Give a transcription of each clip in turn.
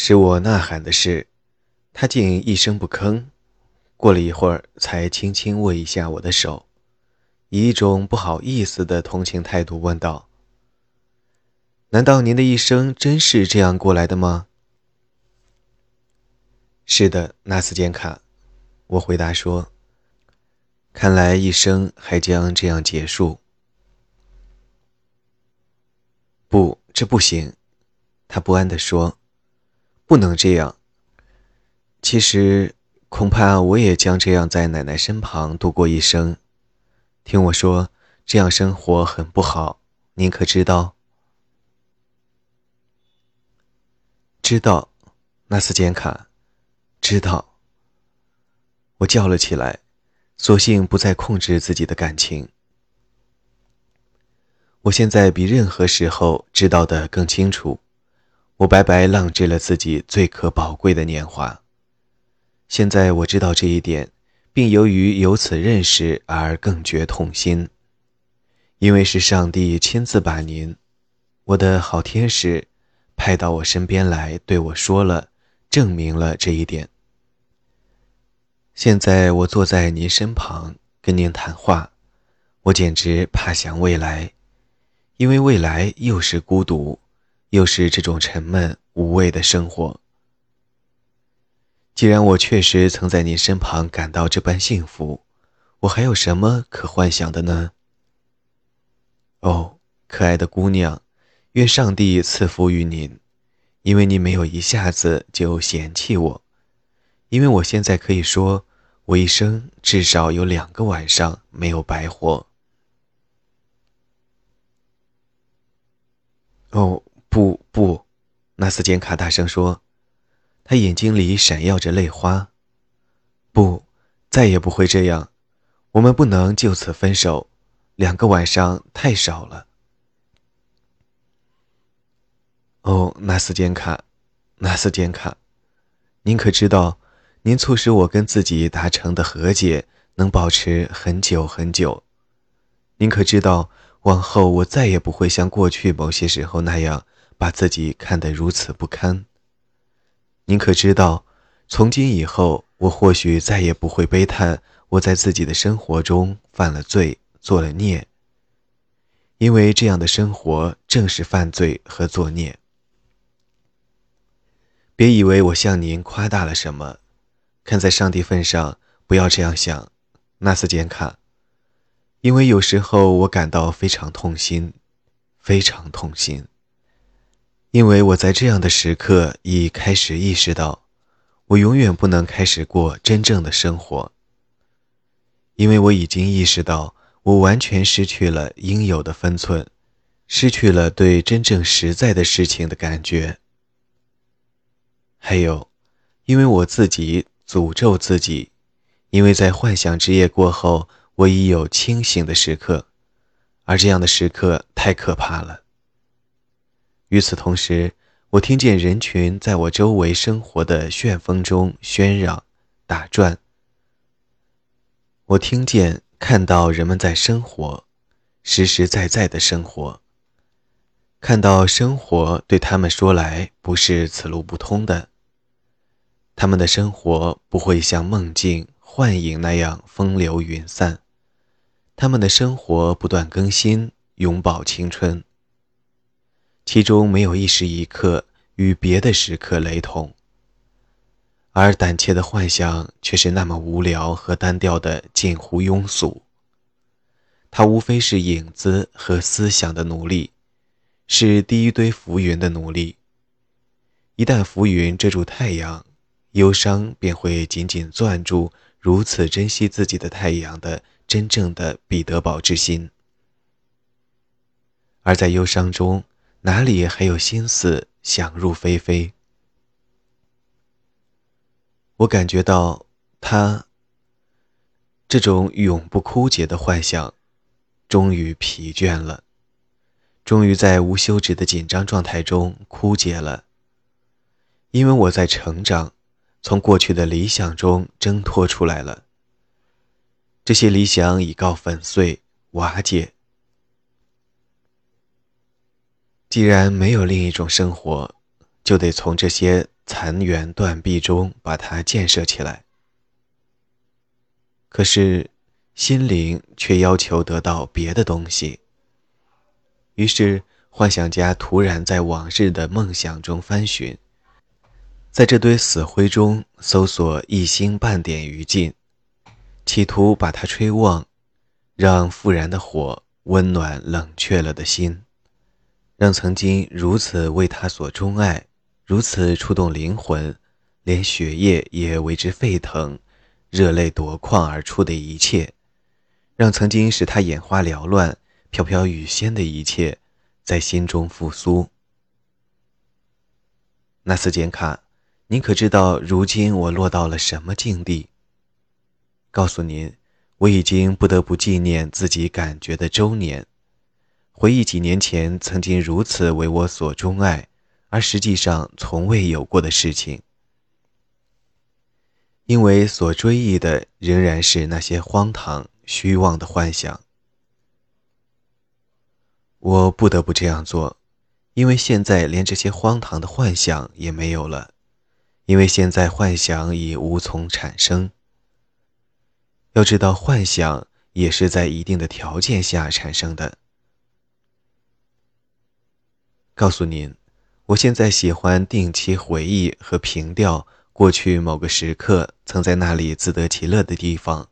使我呐喊的是，他竟一声不吭。过了一会儿，才轻轻握一下我的手，以一种不好意思的同情态度问道：“难道您的一生真是这样过来的吗？”“是的，纳斯坚卡。”我回答说。“看来一生还将这样结束。”“不，这不行。”他不安地说。“不能这样。其实……”恐怕我也将这样在奶奶身旁度过一生。听我说，这样生活很不好，您可知道？知道，纳斯简卡，知道。我叫了起来，索性不再控制自己的感情。我现在比任何时候知道的更清楚，我白白浪掷了自己最可宝贵的年华。现在我知道这一点，并由于由此认识而更觉痛心，因为是上帝亲自把您，我的好天使，派到我身边来对我说了，证明了这一点。现在我坐在您身旁跟您谈话，我简直怕想未来，因为未来又是孤独，又是这种沉闷无味的生活。既然我确实曾在你身旁感到这般幸福，我还有什么可幻想的呢？哦，可爱的姑娘，愿上帝赐福于您，因为你没有一下子就嫌弃我，因为我现在可以说，我一生至少有两个晚上没有白活。哦，不不，纳斯坚卡大声说。他眼睛里闪耀着泪花。不，再也不会这样。我们不能就此分手。两个晚上太少了。哦，纳斯坚卡，纳斯坚卡，您可知道，您促使我跟自己达成的和解能保持很久很久？您可知道，往后我再也不会像过去某些时候那样把自己看得如此不堪？您可知道，从今以后，我或许再也不会悲叹我在自己的生活中犯了罪、做了孽，因为这样的生活正是犯罪和作孽。别以为我向您夸大了什么，看在上帝份上，不要这样想，纳斯简卡，因为有时候我感到非常痛心，非常痛心。因为我在这样的时刻已开始意识到，我永远不能开始过真正的生活。因为我已经意识到，我完全失去了应有的分寸，失去了对真正实在的事情的感觉。还有，因为我自己诅咒自己，因为在幻想之夜过后，我已有清醒的时刻，而这样的时刻太可怕了。与此同时，我听见人群在我周围生活的旋风中喧嚷、打转。我听见、看到人们在生活，实实在在的生活。看到生活对他们说来不是此路不通的。他们的生活不会像梦境、幻影那样风流云散，他们的生活不断更新，永葆青春。其中没有一时一刻与别的时刻雷同，而胆怯的幻想却是那么无聊和单调的近乎庸俗。它无非是影子和思想的奴隶，是第一堆浮云的奴隶。一旦浮云遮住太阳，忧伤便会紧紧攥住如此珍惜自己的太阳的真正的彼得堡之心，而在忧伤中。哪里还有心思想入非非？我感觉到他这种永不枯竭的幻想，终于疲倦了，终于在无休止的紧张状态中枯竭了。因为我在成长，从过去的理想中挣脱出来了。这些理想已告粉碎、瓦解。既然没有另一种生活，就得从这些残垣断壁中把它建设起来。可是，心灵却要求得到别的东西。于是，幻想家突然在往日的梦想中翻寻，在这堆死灰中搜索一星半点余烬，企图把它吹旺，让复燃的火温暖冷却了的心，让曾经如此为他所钟爱。如此触动灵魂，连血液也为之沸腾，热泪夺眶而出的一切，让曾经使他眼花缭乱、飘飘欲仙的一切，在心中复苏。纳斯简卡，您可知道如今我落到了什么境地？告诉您，我已经不得不纪念自己感觉的周年，回忆几年前曾经如此为我所钟爱。而实际上从未有过的事情，因为所追忆的仍然是那些荒唐、虚妄的幻想。我不得不这样做，因为现在连这些荒唐的幻想也没有了，因为现在幻想已无从产生。要知道，幻想也是在一定的条件下产生的。告诉您。我现在喜欢定期回忆和凭吊过去某个时刻曾在那里自得其乐的地方，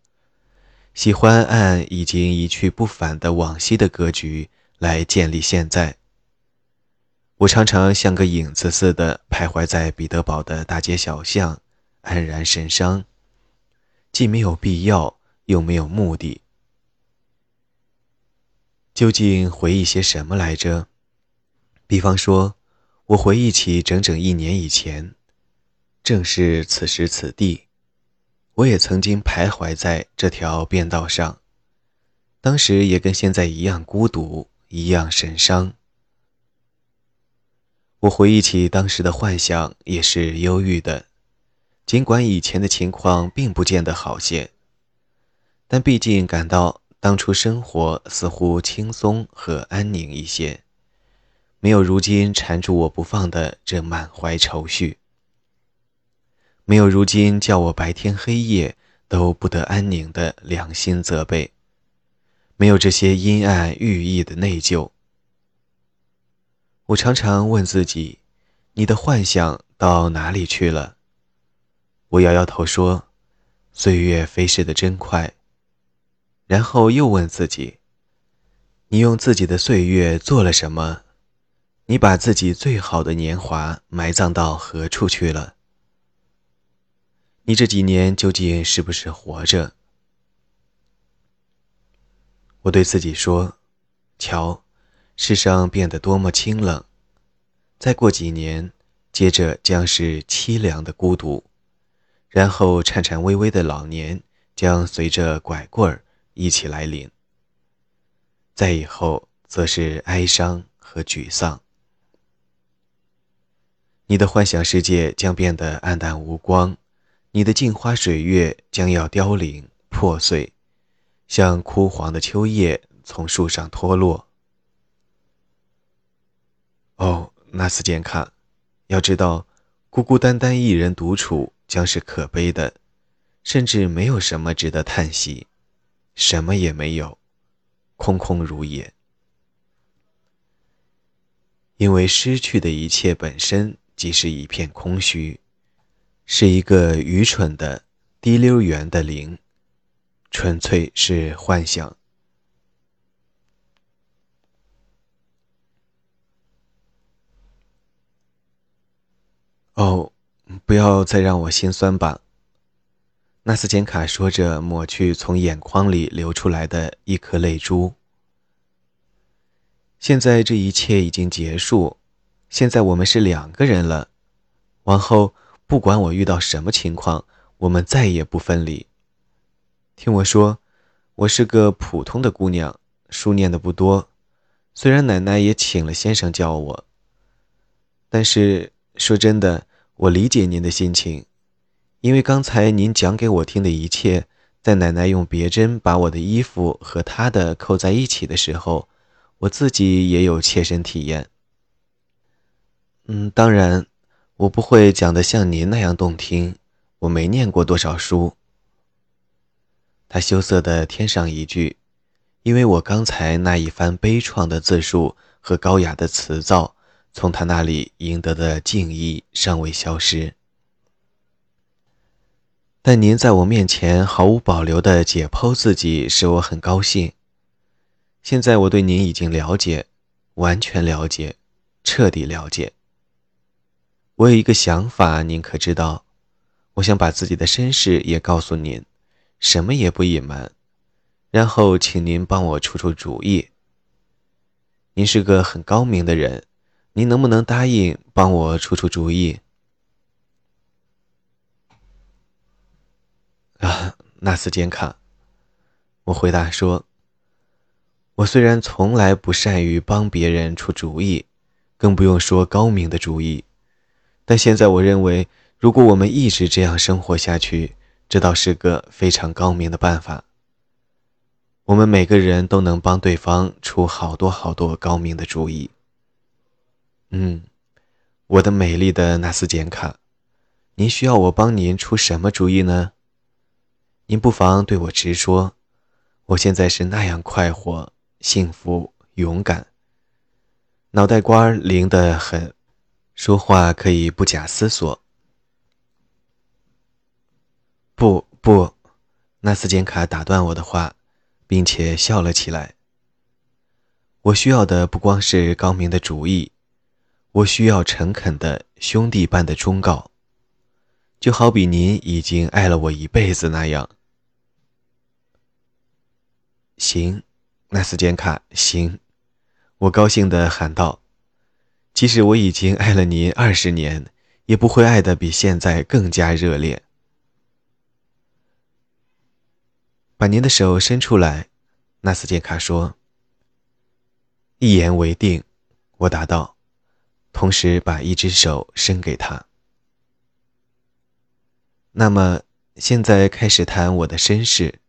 喜欢按已经一去不返的往昔的格局来建立现在。我常常像个影子似的徘徊在彼得堡的大街小巷，黯然神伤，既没有必要，又没有目的。究竟回忆些什么来着？比方说。我回忆起整整一年以前，正是此时此地，我也曾经徘徊在这条便道上，当时也跟现在一样孤独，一样神伤。我回忆起当时的幻想，也是忧郁的，尽管以前的情况并不见得好些，但毕竟感到当初生活似乎轻松和安宁一些。没有如今缠住我不放的这满怀愁绪，没有如今叫我白天黑夜都不得安宁的良心责备，没有这些阴暗寓意的内疚。我常常问自己：你的幻想到哪里去了？我摇摇头说：岁月飞逝的真快。然后又问自己：你用自己的岁月做了什么？你把自己最好的年华埋葬到何处去了？你这几年究竟是不是活着？我对自己说：“瞧，世上变得多么清冷。再过几年，接着将是凄凉的孤独，然后颤颤巍巍的老年将随着拐棍儿一起来临。再以后，则是哀伤和沮丧。”你的幻想世界将变得暗淡无光，你的镜花水月将要凋零破碎，像枯黄的秋叶从树上脱落。哦，纳斯健卡，要知道，孤孤单单一人独处将是可悲的，甚至没有什么值得叹息，什么也没有，空空如也。因为失去的一切本身。即是一片空虚，是一个愚蠢的滴溜圆的灵，纯粹是幻想。哦，不要再让我心酸吧。纳斯简卡说着，抹去从眼眶里流出来的一颗泪珠。现在这一切已经结束。现在我们是两个人了，往后不管我遇到什么情况，我们再也不分离。听我说，我是个普通的姑娘，书念的不多，虽然奶奶也请了先生教我，但是说真的，我理解您的心情，因为刚才您讲给我听的一切，在奶奶用别针把我的衣服和她的扣在一起的时候，我自己也有切身体验。嗯，当然，我不会讲得像您那样动听，我没念过多少书。他羞涩的添上一句：“因为我刚才那一番悲怆的自述和高雅的词藻，从他那里赢得的敬意尚未消失。但您在我面前毫无保留地解剖自己，使我很高兴。现在我对您已经了解，完全了解，彻底了解。我有一个想法，您可知道？我想把自己的身世也告诉您。”什么也不隐瞒，然后请您帮我出出主意。您是个很高明的人，您能不能答应帮我出出主意？啊，纳斯坚卡，我回答说：“我虽然从来不善于帮别人出主意，更不用说高明的主意，但现在我认为，如果我们一直这样生活下去，”这倒是个非常高明的办法。我们每个人都能帮对方出好多好多高明的主意。嗯，我的美丽的纳斯简卡，您需要我帮您出什么主意呢？您不妨对我直说。我现在是那样快活、幸福、勇敢，脑袋瓜灵得很，说话可以不假思索。不不，纳斯简卡打断我的话，并且笑了起来。我需要的不光是高明的主意，我需要诚恳的兄弟般的忠告，就好比您已经爱了我一辈子那样。行，纳斯简卡，行，我高兴地喊道。即使我已经爱了您二十年，也不会爱的比现在更加热烈。把您的手伸出来，纳斯杰卡说。一言为定，我答道，同时把一只手伸给他。那么，现在开始谈我的身世。